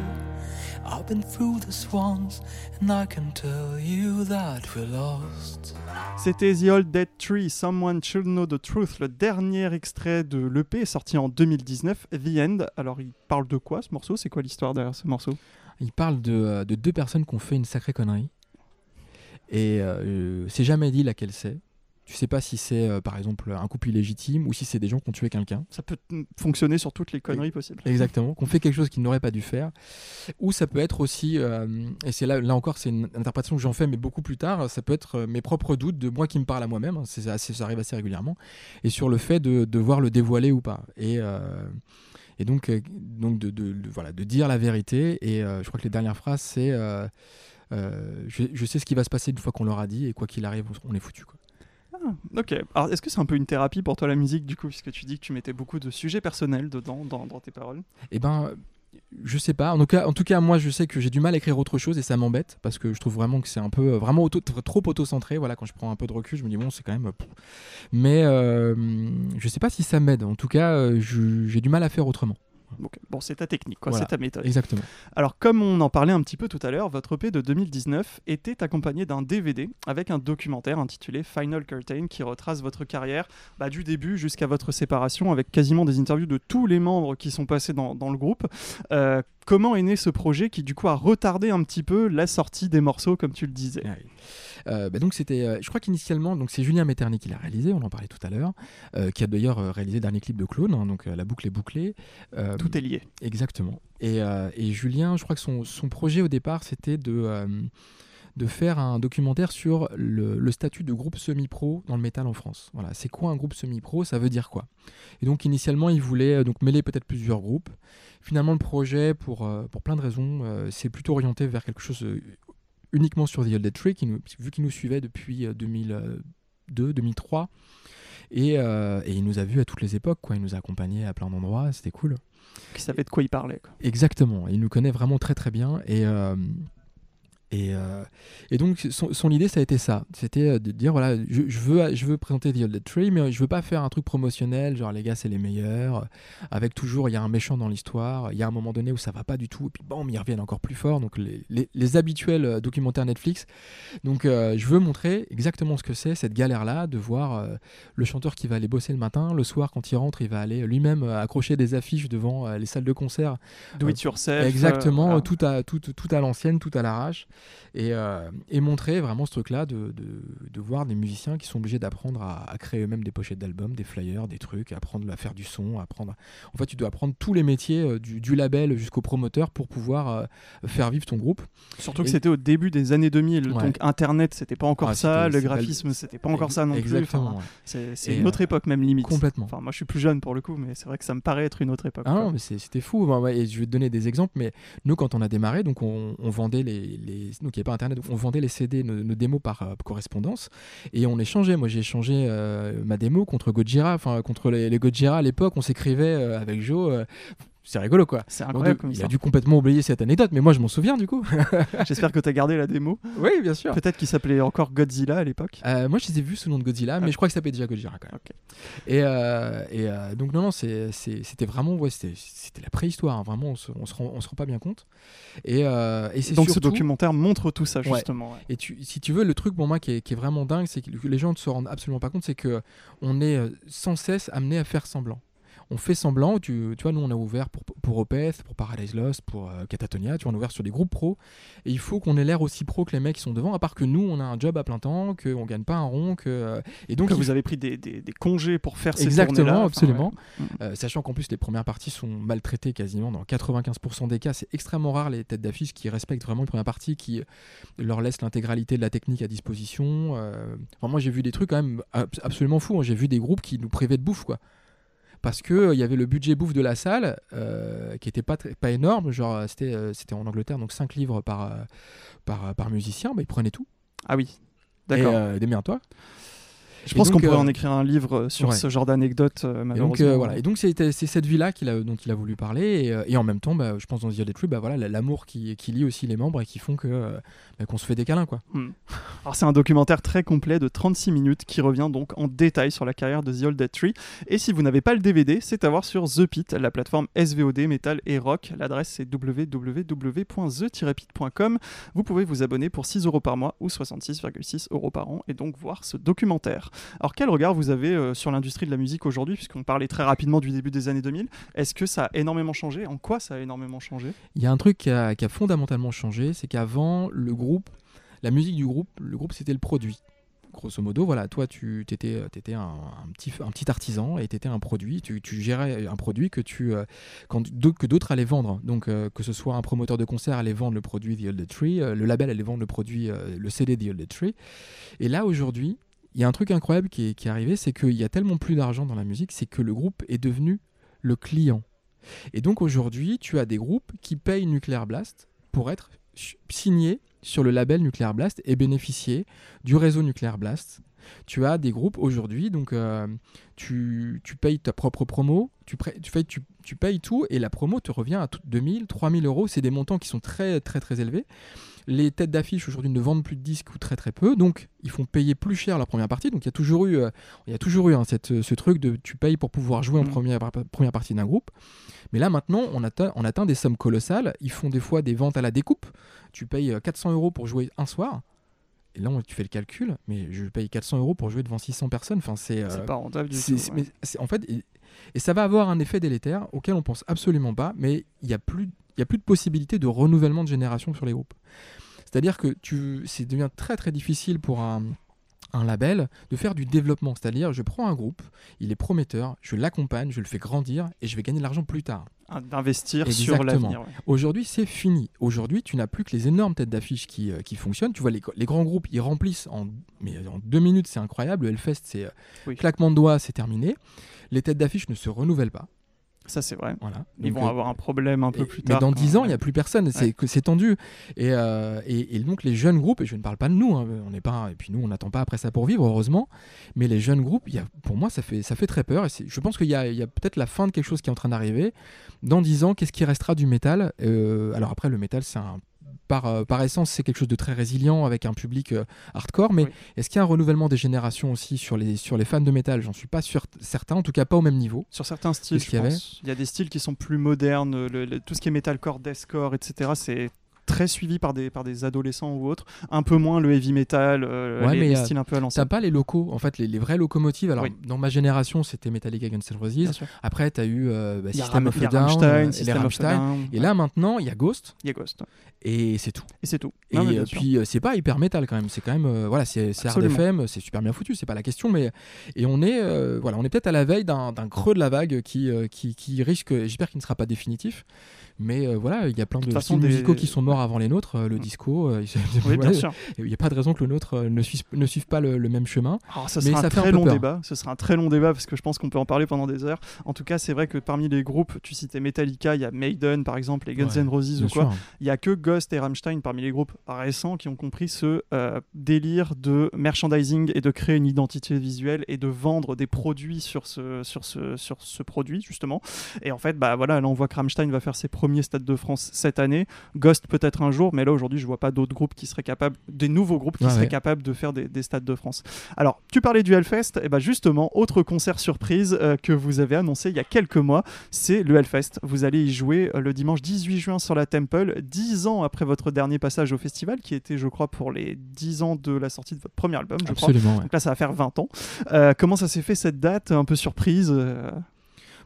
I've been through this once, and I can tell you that we lost. C'était The Old Dead Tree, Someone Should Know the Truth, le dernier extrait de l'EP sorti en 2019, The End. Alors, il parle de quoi ce morceau? C'est quoi l'histoire derrière ce morceau? Il parle de, euh, de deux personnes qui ont fait une sacrée connerie. Et euh, c'est jamais dit laquelle c'est. Tu sais pas si c'est euh, par exemple un couple illégitime ou si c'est des gens qui ont tué quelqu'un. Ça peut fonctionner sur toutes les conneries possibles. Exactement, qu'on fait quelque chose qu'ils n'auraient pas dû faire. Ou ça peut être aussi, euh, et c'est là, là encore, c'est une interprétation que j'en fais, mais beaucoup plus tard, ça peut être euh, mes propres doutes de moi qui me parle à moi-même, hein, ça arrive assez régulièrement, et sur le fait de devoir le dévoiler ou pas. Et, euh, et donc, donc de, de- de- voilà, de dire la vérité, et euh, je crois que les dernières phrases, c'est euh, euh, je, je sais ce qui va se passer une fois qu'on l'aura dit, et quoi qu'il arrive, on est foutu. Quoi. Ah, ok. Alors, est-ce que c'est un peu une thérapie pour toi la musique, du coup, puisque tu dis que tu mettais beaucoup de sujets personnels dedans, dans, tes paroles? Eh ben, je sais pas. En tout cas, en tout cas, moi, je sais que j'ai du mal à écrire autre chose et ça m'embête parce que je trouve vraiment que c'est un peu, euh, vraiment trop auto-centré. Voilà, quand je prends un peu de recul, je me dis bon, c'est quand même. euh. Mais euh, je sais pas si ça m'aide. En tout cas, j'ai du mal à faire autrement. Donc, bon, c'est ta technique, quoi, Voilà. c'est ta méthode. Exactement. Alors, comme on en parlait un petit peu tout à l'heure, votre EP de 2019 était accompagné d'un DVD avec un documentaire intitulé Final Curtain qui retrace votre carrière bah, du début jusqu'à votre séparation avec quasiment des interviews de tous les membres qui sont passés dans, dans le groupe. Euh, comment est né ce projet qui, du coup, a retardé un petit peu la sortie des morceaux, comme tu le disais? Ah oui. Euh, bah donc c'était, euh, je crois qu'initialement, donc c'est Julien Metternich qui l'a réalisé, on en parlait tout à l'heure, euh, qui a d'ailleurs réalisé le dernier clip de Clone, hein, donc la boucle est bouclée. Euh, Tout est lié. Exactement. Et, et Julien, je crois que son, son projet au départ, c'était de, de faire un documentaire sur le, le statut de groupe semi-pro dans le métal en France. Voilà, c'est quoi un groupe semi-pro? Ça veut dire quoi? Et donc initialement, il voulait donc mêler peut-être plusieurs groupes. Finalement, le projet, pour, pour plein de raisons, euh, s'est plutôt orienté vers quelque chose uniquement sur The Old Dead Tree, qui nous, vu qu'il nous suivait depuis euh, 2002, 2003. Et, euh, et il nous a vus à toutes les époques, quoi. Il nous a accompagnés à plein d'endroits, c'était cool. Qui savait de quoi il parlait. quoi. Exactement, il nous connaît vraiment très très bien et euh, et, euh, et donc son, son idée ça a été ça, c'était euh, de dire voilà je, je veux je veux présenter The Old Tree mais je veux pas faire un truc promotionnel genre les gars c'est les meilleurs. Avec toujours il y a un méchant dans l'histoire, il y a un moment donné où ça va pas du tout et puis bam ils reviennent encore plus fort. Donc les, les, les habituels euh, documentaires Netflix. Donc euh, je veux montrer exactement ce que c'est cette galère là de voir euh, le chanteur qui va aller bosser le matin le soir quand il rentre il va aller lui-même accrocher des affiches devant les salles de concert. Do it yourself. Exactement, tout, à, tout, tout à l'ancienne, tout à l'arrache. Et, euh, et montrer vraiment ce truc-là de, de, de voir des musiciens qui sont obligés d'apprendre à, à créer eux-mêmes des pochettes d'albums, des flyers, des trucs, apprendre à faire du son, apprendre. En fait, tu dois apprendre tous les métiers euh, du, du label jusqu'au promoteur pour pouvoir euh, faire vivre ton groupe. Surtout que c'était au début des années 2000, Ouais. donc Internet c'était pas encore Ah, ça, le graphisme c'était pas encore ça non plus. Enfin, ouais. c'est une autre époque même limite. Complètement. Enfin, moi je suis plus jeune pour le coup, mais c'est vrai que ça me paraît être une autre époque. Ah non, mais c'était fou. Ouais, et je vais te donner des exemples, mais nous, quand on a démarré, donc on, on vendait les, les donc il n'y avait pas internet, on vendait les CD, nos, nos démos par euh, correspondance, et on échangeait. Moi, j'ai échangé euh, ma démo contre Gojira, enfin contre les, les Gojira à l'époque, on s'écrivait euh, avec Joe. C'est rigolo quoi. C'est incroyable comme il ça. a dû complètement oublier cette anecdote, mais moi je m'en souviens du coup. J'espère que tu as gardé la démo. oui, bien sûr. Peut-être qu'il s'appelait encore Godzilla à l'époque. Euh, moi, je les ai vus sous le nom de Godzilla, mais Ah. je crois que ça s'appelait déjà Gojira quand même. Et, euh, et euh, donc, non, non, c'était vraiment, ouais, c'était la préhistoire, hein, vraiment, on se, on, se rend, on se rend pas bien compte. Et, euh, et c'est Donc ce documentaire montre tout ça justement. ouais. Et tu, si tu veux, le truc pour moi qui est, qui est vraiment dingue, c'est que les gens ne se rendent absolument pas compte, c'est que on est sans cesse amené à faire semblant. On fait semblant, tu, tu vois, nous on a ouvert pour, pour Opeth, pour Paradise Lost, pour euh, Catatonia, tu vois, on a ouvert sur des groupes pro, et il faut qu'on ait l'air aussi pro que les mecs qui sont devant, à part que nous on a un job à plein temps, qu'on gagne pas un rond, que, euh, et donc que il vous avez pris des, des- des congés pour faire ces Exactement, absolument. ouais. Euh, sachant qu'en plus les premières parties sont maltraitées quasiment dans 95% des cas. C'est extrêmement rare les têtes d'affiche qui respectent vraiment une première partie, qui leur laissent l'intégralité de la technique à disposition. Euh, enfin, moi j'ai vu des trucs quand même ab- absolument fous. hein. J'ai vu des groupes qui nous privaient de bouffe quoi. Parce que euh, y avait le budget bouffe de la salle euh, qui était pas, énorme, genre euh, c'était c'était en Angleterre donc 5 livres par, par, par musicien, bah, ils prenaient tout. Ah oui. Et D'accord. euh, démerde-toi. Je et pense qu'on pourrait euh, en écrire un livre sur ouais. ce genre d'anecdotes, euh, Et malheureusement. donc, euh, voilà. Et donc c'est cette vie-là qu'il a, dont il a voulu parler. Et, euh, et en même temps, bah, je pense dans The Other Tree, bah, voilà, l'amour qui, qui lie aussi les membres et qui font que euh, bah, qu'on se fait des câlins. Quoi. Alors c'est un documentaire très complet de 36 minutes qui revient donc en détail sur la carrière de The Old Dead Tree. Et si vous n'avez pas le DVD, c'est à voir sur The Pit, la plateforme SVOD, Metal et Rock. L'adresse c'est www.the-pit.com. Vous pouvez vous abonner pour 6 euros par mois ou 66,6 euros par an et donc voir ce documentaire. Alors quel regard vous avez euh, sur l'industrie de la musique aujourd'hui, puisqu'on parlait très rapidement du début des années 2000 Est-ce que ça a énormément changé? En quoi ça a énormément changé? Il y a un truc qui a, fondamentalement changé, c'est qu'avant, le groupe, la musique du groupe, le groupe c'était le produit. Grosso modo, voilà, toi tu étais, un, un, petit, artisan et tu étais un produit, tu, gérais un produit que tu euh, que d'autres allaient vendre. Donc euh, que ce soit un promoteur de concert allait vendre le produit The Old Tree, euh, le label allait vendre le produit, euh, le CD The Old Tree. Et là aujourd'hui, il y a un truc incroyable qui est, qui est arrivé, c'est qu'il y a tellement plus d'argent dans la musique, c'est que le groupe est devenu le client. Et donc aujourd'hui, tu as des groupes qui payent Nuclear Blast pour être signés sur le label Nuclear Blast et bénéficier du réseau Nuclear Blast. Tu as des groupes aujourd'hui, donc euh, tu, payes ta propre promo, tu, tu, payes tout et la promo te revient à tout- 2000, 3000 euros. C'est des montants qui sont très très très élevés. Les têtes d'affiche aujourd'hui ne vendent plus de disques ou très très peu, donc ils font payer plus cher leur première partie. Donc il y a toujours eu, euh, il y a toujours eu hein, cette, ce truc de tu payes pour pouvoir jouer en Mm. première, première partie d'un groupe. Mais là maintenant, on atteint, on atteint des sommes colossales. Ils font des fois des ventes à la découpe. Tu payes euh, 400 euros pour jouer un soir. Et là, tu fais le calcul, mais je paye 400 euros pour jouer devant 600 personnes. Enfin, c'est euh, pas rentable du tout. ouais. mais en fait, et, et ça va avoir un effet délétère auquel on pense absolument pas, mais il n'y a, plus- il y a plus de possibilité de renouvellement de génération sur les groupes. C'est-à-dire que tu, c'est devient très très difficile pour un, un label de faire du développement. C'est-à-dire, je prends un groupe, il est prometteur, je l'accompagne, je le fais grandir et je vais gagner de l'argent plus tard. Un- D'investir sur l'avenir. ouais. Aujourd'hui, c'est fini. Aujourd'hui, tu n'as plus que les énormes têtes d'affiche qui, euh, qui fonctionnent. Tu vois, les, les grands groupes, ils remplissent en, mais en deux minutes, c'est incroyable. Le Hellfest, c'est euh, Oui. claquement de doigts, c'est terminé. Les têtes d'affiche ne se renouvellent pas. Ça, c'est vrai. Voilà. Ils Donc, vont euh, avoir un problème un peu et- plus mais tard. dans quand- 10 ans, il n'y a plus personne. C'est Ouais. tendu. Et, euh, et, et donc, les jeunes groupes, et je ne parle pas de nous, hein, on n'est pas, et puis nous, on n'attend pas après ça pour vivre, heureusement. Mais les jeunes groupes, il y a, pour moi, ça fait, ça fait très peur. Et je pense qu'il y a, a peut-être la fin de quelque chose qui est en train d'arriver. Dans 10 ans, qu'est-ce qui restera du métal? Euh, Alors après, le métal, c'est un. Par, euh, par essence, c'est quelque chose de très résilient avec un public euh, hardcore, mais Oui. est-ce qu'il y a un renouvellement des générations aussi sur les, sur les fans de métal? J'en suis pas sûr, certain, en tout cas pas au même niveau. Sur certains styles, je y pense. Il y a des styles qui sont plus modernes. le- le- tout ce qui est metalcore, deathcore, etc., c'est très suivi par des, par des adolescents ou autres. Un peu moins le heavy metal, euh, Ouais, les, euh, styles un peu à T'as l'ancienne. pas les locaux, en fait, les, les vraies locomotives. Alors, Oui. dans ma génération, c'était Metallica Guns N' Roses. Après, t'as eu euh, bah, a System of a Down, Rammstein, euh, et of. Down. Là, maintenant, il y a Ghost, il y a Ghost. et c'est tout. Et c'est tout. Et Non, euh, puis, euh, c'est pas hyper métal quand même. C'est quand même, euh, voilà, c'est c'est hard Absolument. FM, c'est super bien foutu, c'est pas la question. Mais et on est, euh, voilà, on est peut-être à la veille d'un creux de la vague qui, euh, qui, qui risque, j'espère qu'il ne sera pas définitif. Mais euh, voilà, il y a plein de, façon, styles musicaux qui sont morts avant les nôtres. euh, le Mm. disco, euh, Oui, voilà, bien sûr. il n'y a pas de raison que le nôtre euh, ne suive, ne suive pas le, le même chemin. Alors, ça Mais sera ça un fait très long peur. débat. Ce sera un très long débat parce que je pense qu'on peut en parler pendant des heures. En tout cas, c'est vrai que parmi les groupes, tu citais Metallica, il y a Maiden par exemple, les Guns Ouais, N' Roses ou quoi. Il y a que Ghost et Rammstein parmi les groupes récents qui ont compris ce euh, délire de merchandising et de créer une identité visuelle et de vendre des produits sur ce, sur ce, sur ce produit justement. Et en fait, bah voilà, là on voit que Rammstein va faire ses premiers stades de France cette année. Ghost peut-être un jour, mais là aujourd'hui je vois pas d'autres groupes qui seraient capables, des nouveaux groupes qui seraient ouais. capables de faire des, des stades de France. Alors, tu parlais du Hellfest, et bah justement, autre concert surprise euh, que vous avez annoncé il y a quelques mois, c'est le Hellfest. Vous allez y jouer euh, le dimanche 18 juin sur la Temple, 10 ans après votre dernier passage au festival, qui était, je crois, pour les 10 ans de la sortie de votre premier album, je crois. Absolument. ouais. Donc là, ça va faire 20 ans. Euh, comment ça s'est fait cette date Un peu surprise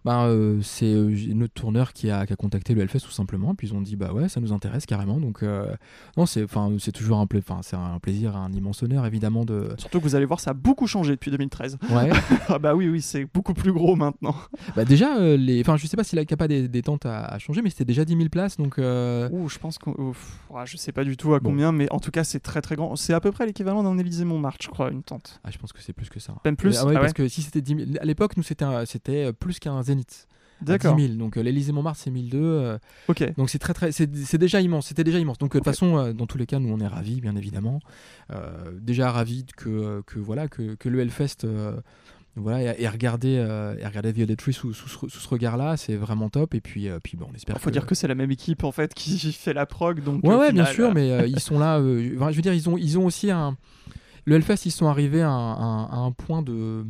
Ben, euh, c'est euh, notre tourneur qui a, qui a contacté le Hellfest tout simplement, puis ils ont dit bah ouais ça nous intéresse carrément donc euh, non c'est enfin c'est toujours un pla- enfin c'est un plaisir un immense honneur évidemment de Surtout que vous allez voir, ça a beaucoup changé depuis 2013. ouais ah bah oui, oui, c'est beaucoup plus gros maintenant. bah déjà euh, les enfin je sais pas si la capa des, des tentes a, a changé mais c'était déjà 10 000 places donc Ouh, je pense ouais, je sais pas du tout à Bon. combien, mais en tout cas, c'est très très grand. C'est à peu près l'équivalent d'un Élysée Montmartre, je crois, une tente. ah je pense que c'est plus que ça Même plus ah ouais, Ah parce que si c'était 10 000 à l'époque nous c'était c'était plus qu'un zénith à 10 D'accord. 000 donc euh, l'Élysée Montmartre c'est 1002 euh, Ok. Donc c'est très très c'est déjà immense, c'était déjà immense. Donc euh, de Ok. toute façon euh, dans tous les cas nous on est ravis bien évidemment. Euh, déjà ravis que, euh, que voilà que, que le Hellfest euh, voilà et, et regarder euh, et regarder The Other Tree sous, sous, ce- sous ce regard-là, c'est vraiment top et puis euh, puis bon, on espère Il faut dire que c'est la même équipe en fait qui fait la prog, donc. Ouais ouais, bien final, sûr euh, mais euh, ils sont là euh, enfin, je veux dire ils ont ils ont aussi un le Hellfest ils sont arrivés à à un point de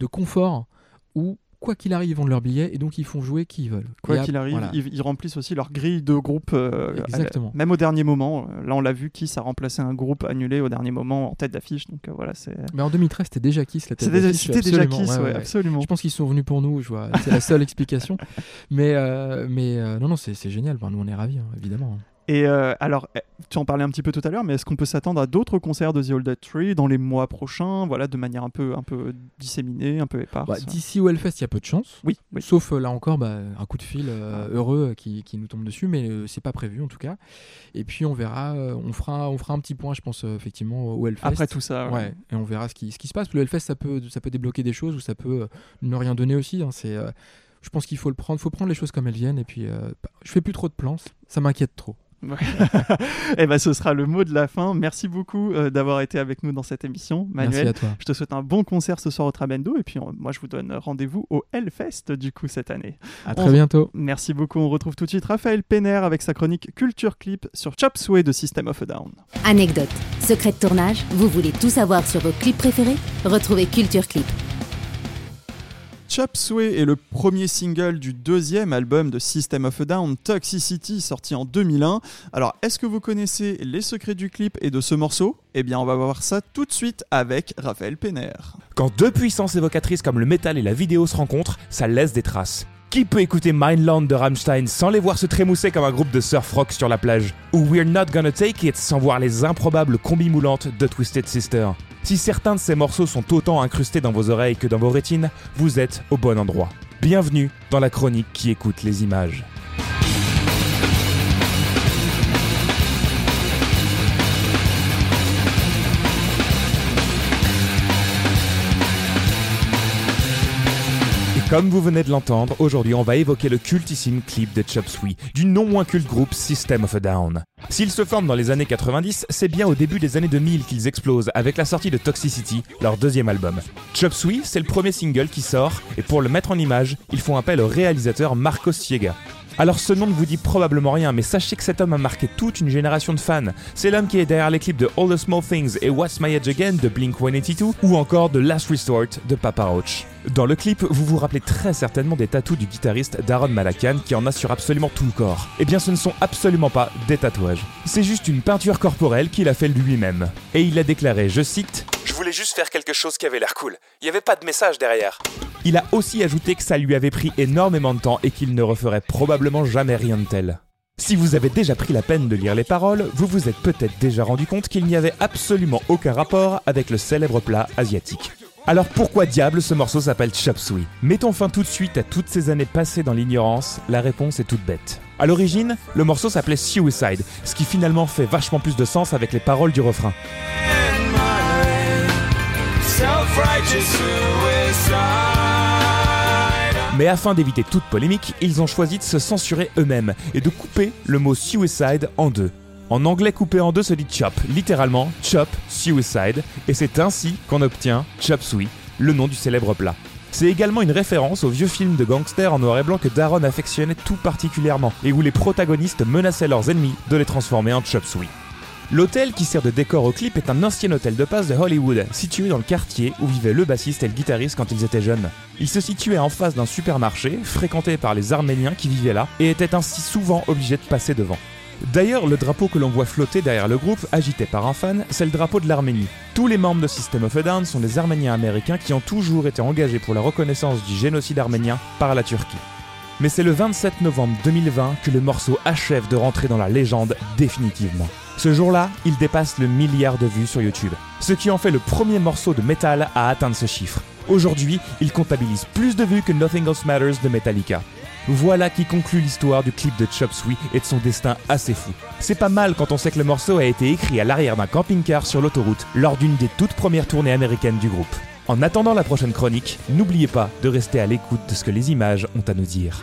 de confort où quoi qu'il arrive ils vendent leurs billets et donc ils font jouer qui ils veulent. Quoi qu'il arrive, voilà. ils, ils remplissent aussi leur grille de groupe. euh, Exactement. même au dernier moment. Euh, Là, on l'a vu, Kiss a remplacé un groupe annulé au dernier moment en tête d'affiche. Donc euh, voilà, c'est. Mais en 2013 c'était déjà Kiss la tête C'était déjà, d'affiche, c'était déjà Kiss, ouais, ouais, ouais, ouais. absolument. Je pense qu'ils sont venus pour nous, je vois. C'est la seule explication. Mais, euh, mais non, non, c'est c'est génial. Enfin, nous, on est ravis, hein, évidemment. Et euh, alors, eh, tu en parlais un petit peu tout à l'heure, mais est-ce qu'on peut s'attendre à d'autres concerts de The Old Dead Tree dans les mois prochains, voilà, de manière un peu, un peu disséminée, un peu éparse Bah, D'ici au Hellfest, il y a peu de chance. Oui, oui. Sauf euh, là encore, bah, un coup de fil euh, heureux qui, qui nous tombe dessus, mais euh, c'est pas prévu en tout cas. Et puis on verra, on, fera, on fera un petit point, je pense, effectivement, au Hellfest. Après tout ça, ouais. Ouais, et on verra ce qui, ce qui se passe. Le Hellfest, ça peut, ça peut débloquer des choses ou ça peut ne rien donner aussi. hein. C'est, je pense qu'il faut le prendre, faut prendre les choses comme elles viennent. Et puis, euh, je fais plus trop de plans, ça m'inquiète trop. Et ben, ce sera le mot de la fin. Merci beaucoup euh, d'avoir été avec nous dans cette émission, Manuel. Merci à toi. Je te souhaite un bon concert ce soir au Trabendo et puis on- moi je vous donne rendez-vous au Hellfest du coup cette année. À On- très bientôt. Merci beaucoup. On retrouve tout de suite Raphaël Penner avec sa chronique Culture Clip sur Chop Suey de System of a Down. Anecdote, secret de tournage, vous voulez tout savoir sur vos clips préférés? Retrouvez Culture Clip. Chop Suey est le premier single du deuxième album de System of a Down, Toxicity, sorti en 2001. Alors, est-ce que vous connaissez les secrets du clip et de ce morceau? Eh bien, on va voir ça tout de suite avec Raphaël Penner. Quand deux puissances évocatrices comme le métal et la vidéo se rencontrent, ça laisse des traces. Qui peut écouter Mindland de Rammstein sans les voir se trémousser comme un groupe de surf rock sur la plage? Ou We're Not Gonna Take It sans voir les improbables combis moulantes de Twisted Sister? Si certains de ces morceaux sont autant incrustés dans vos oreilles que dans vos rétines, vous êtes au bon endroit. Bienvenue dans la chronique qui écoute les images. Comme vous venez de l'entendre, aujourd'hui on va évoquer le cultissime clip de Chop Suey, du non moins culte groupe System of a Down. S'ils se forment dans les années 90, c'est bien au début des années 2000 qu'ils explosent avec la sortie de Toxicity, leur deuxième album. Chop Suey, c'est le premier single qui sort, et pour le mettre en image, ils font appel au réalisateur Marcos Siega. Alors ce nom ne vous dit probablement rien, mais sachez que cet homme a marqué toute une génération de fans. C'est l'homme qui est derrière les clips de All the Small Things et What's My Age Again de Blink-182 ou encore de Last Resort de Papa Roach. Dans le clip, vous vous rappelez très certainement des tatous du guitariste Daron Malakan qui en a sur absolument tout le corps. Eh bien ce ne sont absolument pas des tatouages. C'est juste une peinture corporelle qu'il a fait lui-même. Et il a déclaré, je cite, Je voulais juste faire quelque chose qui avait l'air cool. Il n'y avait pas de message derrière. Il a aussi ajouté que ça lui avait pris énormément de temps et qu'il ne referait probablement jamais rien de tel. Si vous avez déjà pris la peine de lire les paroles, vous vous êtes peut-être déjà rendu compte qu'il n'y avait absolument aucun rapport avec le célèbre plat asiatique. Alors pourquoi diable ce morceau s'appelle Chop Mettons fin tout de suite à toutes ces années passées dans l'ignorance, la réponse est toute bête. À l'origine, le morceau s'appelait Suicide, ce qui finalement fait vachement plus de sens avec les paroles du refrain. Mais afin d'éviter toute polémique, ils ont choisi de se censurer eux-mêmes et de couper le mot suicide en deux. En anglais, coupé en deux se dit chop, littéralement chop suicide, et c'est ainsi qu'on obtient Chop Suey, le nom du célèbre plat. C'est également une référence au vieux film de gangsters en noir et blanc que Daron affectionnait tout particulièrement, et où les protagonistes menaçaient leurs ennemis de les transformer en Chop Suey. L'hôtel qui sert de décor au clip est un ancien hôtel de passe de Hollywood, situé dans le quartier où vivaient le bassiste et le guitariste quand ils étaient jeunes. Il se situait en face d'un supermarché, fréquenté par les Arméniens qui vivaient là, et étaient ainsi souvent obligés de passer devant. D'ailleurs, le drapeau que l'on voit flotter derrière le groupe, agité par un fan, c'est le drapeau de l'Arménie. Tous les membres de System of a Down sont des Arméniens américains qui ont toujours été engagés pour la reconnaissance du génocide arménien par la Turquie. Mais c'est le 27 novembre 2020 que le morceau achève de rentrer dans la légende définitivement. Ce jour-là, il dépasse le milliard de vues sur YouTube, ce qui en fait le premier morceau de métal à atteindre ce chiffre. Aujourd'hui, il comptabilise plus de vues que Nothing Else Matters de Metallica. Voilà qui conclut l'histoire du clip de Chop Suey et de son destin assez fou. C'est pas mal quand on sait que le morceau a été écrit à l'arrière d'un camping-car sur l'autoroute lors d'une des toutes premières tournées américaines du groupe. En attendant la prochaine chronique, n'oubliez pas de rester à l'écoute de ce que les images ont à nous dire.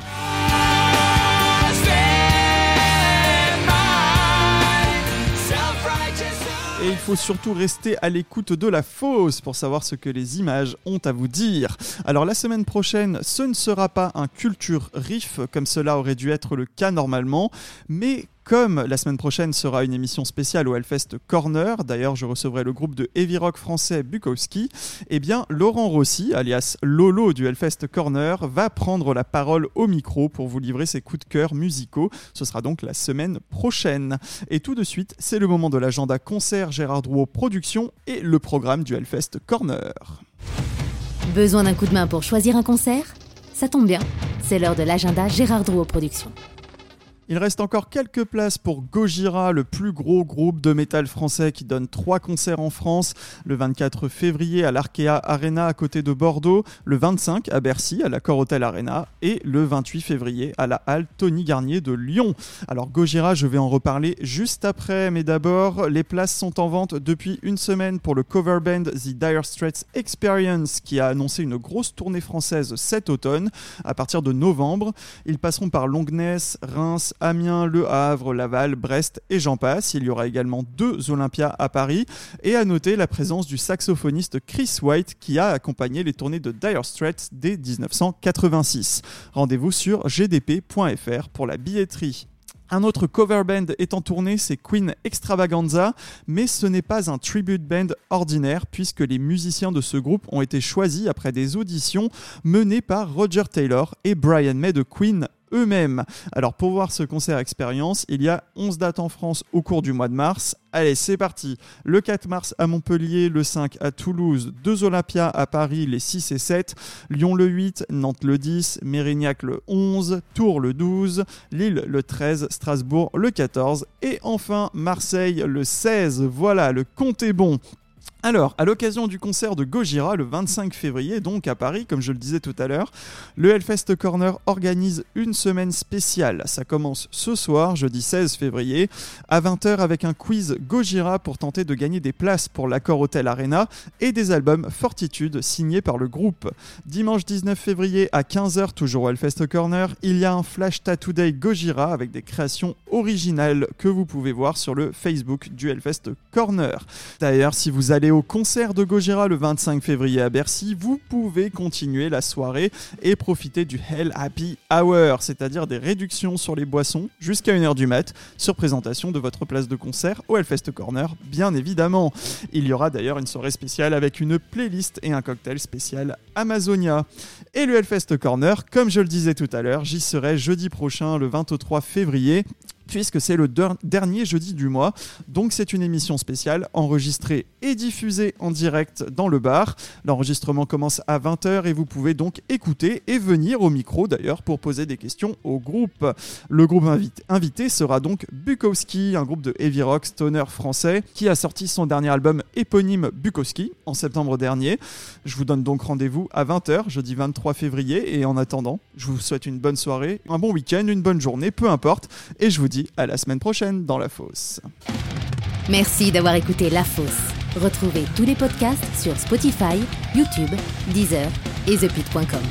Il faut surtout rester à l'écoute de la fausse pour savoir ce que les images ont à vous dire. Alors la semaine prochaine, ce ne sera pas un culture riff comme cela aurait dû être le cas normalement, mais comme la semaine prochaine sera une émission spéciale au Hellfest Corner, d'ailleurs je recevrai le groupe de heavy rock français Bukowski, eh bien Laurent Rossi, alias Lolo du Hellfest Corner, va prendre la parole au micro pour vous livrer ses coups de cœur musicaux. Ce sera donc la semaine prochaine. Et tout de suite, c'est le moment de l'agenda concert Gérard Drouot Productions et le programme du Hellfest Corner. Besoin d'un coup de main pour choisir un concert? Ça tombe bien, c'est l'heure de l'agenda Gérard Drouot Productions. Il reste encore quelques places pour Gojira, le plus gros groupe de métal français qui donne trois concerts en France, le 24 février à l'Arkea Arena à côté de Bordeaux, le 25 à Bercy à l'Accor Hotel Arena et le 28 février à la halle Tony Garnier de Lyon. Alors Gojira, je vais en reparler juste après, mais d'abord, les places sont en vente depuis une semaine pour le cover band The Dire Straits Experience qui a annoncé une grosse tournée française cet automne à partir de novembre. Ils passeront par Longness, Reims, Amiens, Le Havre, Laval, Brest et j'en passe. Il y aura également deux Olympias à Paris. Et à noter la présence du saxophoniste Chris White qui a accompagné les tournées de Dire Straits dès 1986. Rendez-vous sur gdp.fr pour la billetterie. Un autre cover band est en tournée, c'est Queen Extravaganza, mais ce n'est pas un tribute band ordinaire puisque les musiciens de ce groupe ont été choisis après des auditions menées par Roger Taylor et Brian May de Queen eux-mêmes. Alors pour voir ce concert expérience, il y a 11 dates en France au cours du mois de mars. Allez, c'est parti. Le 4 mars à Montpellier, le 5 à Toulouse, deux Olympias à Paris les 6 et 7, Lyon le 8, Nantes le 10, Mérignac le 11, Tours le 12, Lille le 13, Strasbourg le 14 et enfin Marseille le 16. Voilà, le compte est bon. Alors, à l'occasion du concert de Gojira le 25 février, donc à Paris, comme je le disais tout à l'heure, le Hellfest Corner organise une semaine spéciale. Ça commence ce soir, jeudi 16 février, à 20h avec un quiz Gojira pour tenter de gagner des places pour l'accord Hotel Arena et des albums Fortitude signés par le groupe. Dimanche 19 février à 15h, toujours au Hellfest Corner, il y a un Flash Tattoo Day Gojira avec des créations originales que vous pouvez voir sur le Facebook du Hellfest Corner. D'ailleurs, si vous allez au concert de Gojira le 25 février à Bercy, vous pouvez continuer la soirée et profiter du Hell Happy Hour, c'est-à-dire des réductions sur les boissons jusqu'à 1h du mat, sur présentation de votre place de concert au Hellfest Corner, bien évidemment. Il y aura d'ailleurs une soirée spéciale avec une playlist et un cocktail spécial Amazonia. Et le Hellfest Corner, comme je le disais tout à l'heure, j'y serai jeudi prochain, le 23 février puisque c'est le dernier jeudi du mois. Donc c'est une émission spéciale enregistrée et diffusée en direct dans le bar. L'enregistrement commence à 20h et vous pouvez donc écouter et venir au micro d'ailleurs pour poser des questions au groupe. Le groupe invité sera donc Bukowski, un groupe de heavy rock stoner français qui a sorti son dernier album éponyme Bukowski en septembre dernier. Je vous donne donc rendez-vous à 20h jeudi 23 février et en attendant, je vous souhaite une bonne soirée, un bon week-end, une bonne journée, peu importe et je vous à la semaine prochaine dans La Fosse. Merci d'avoir écouté La Fosse. Retrouvez tous les podcasts sur Spotify, YouTube, Deezer et ThePit.com.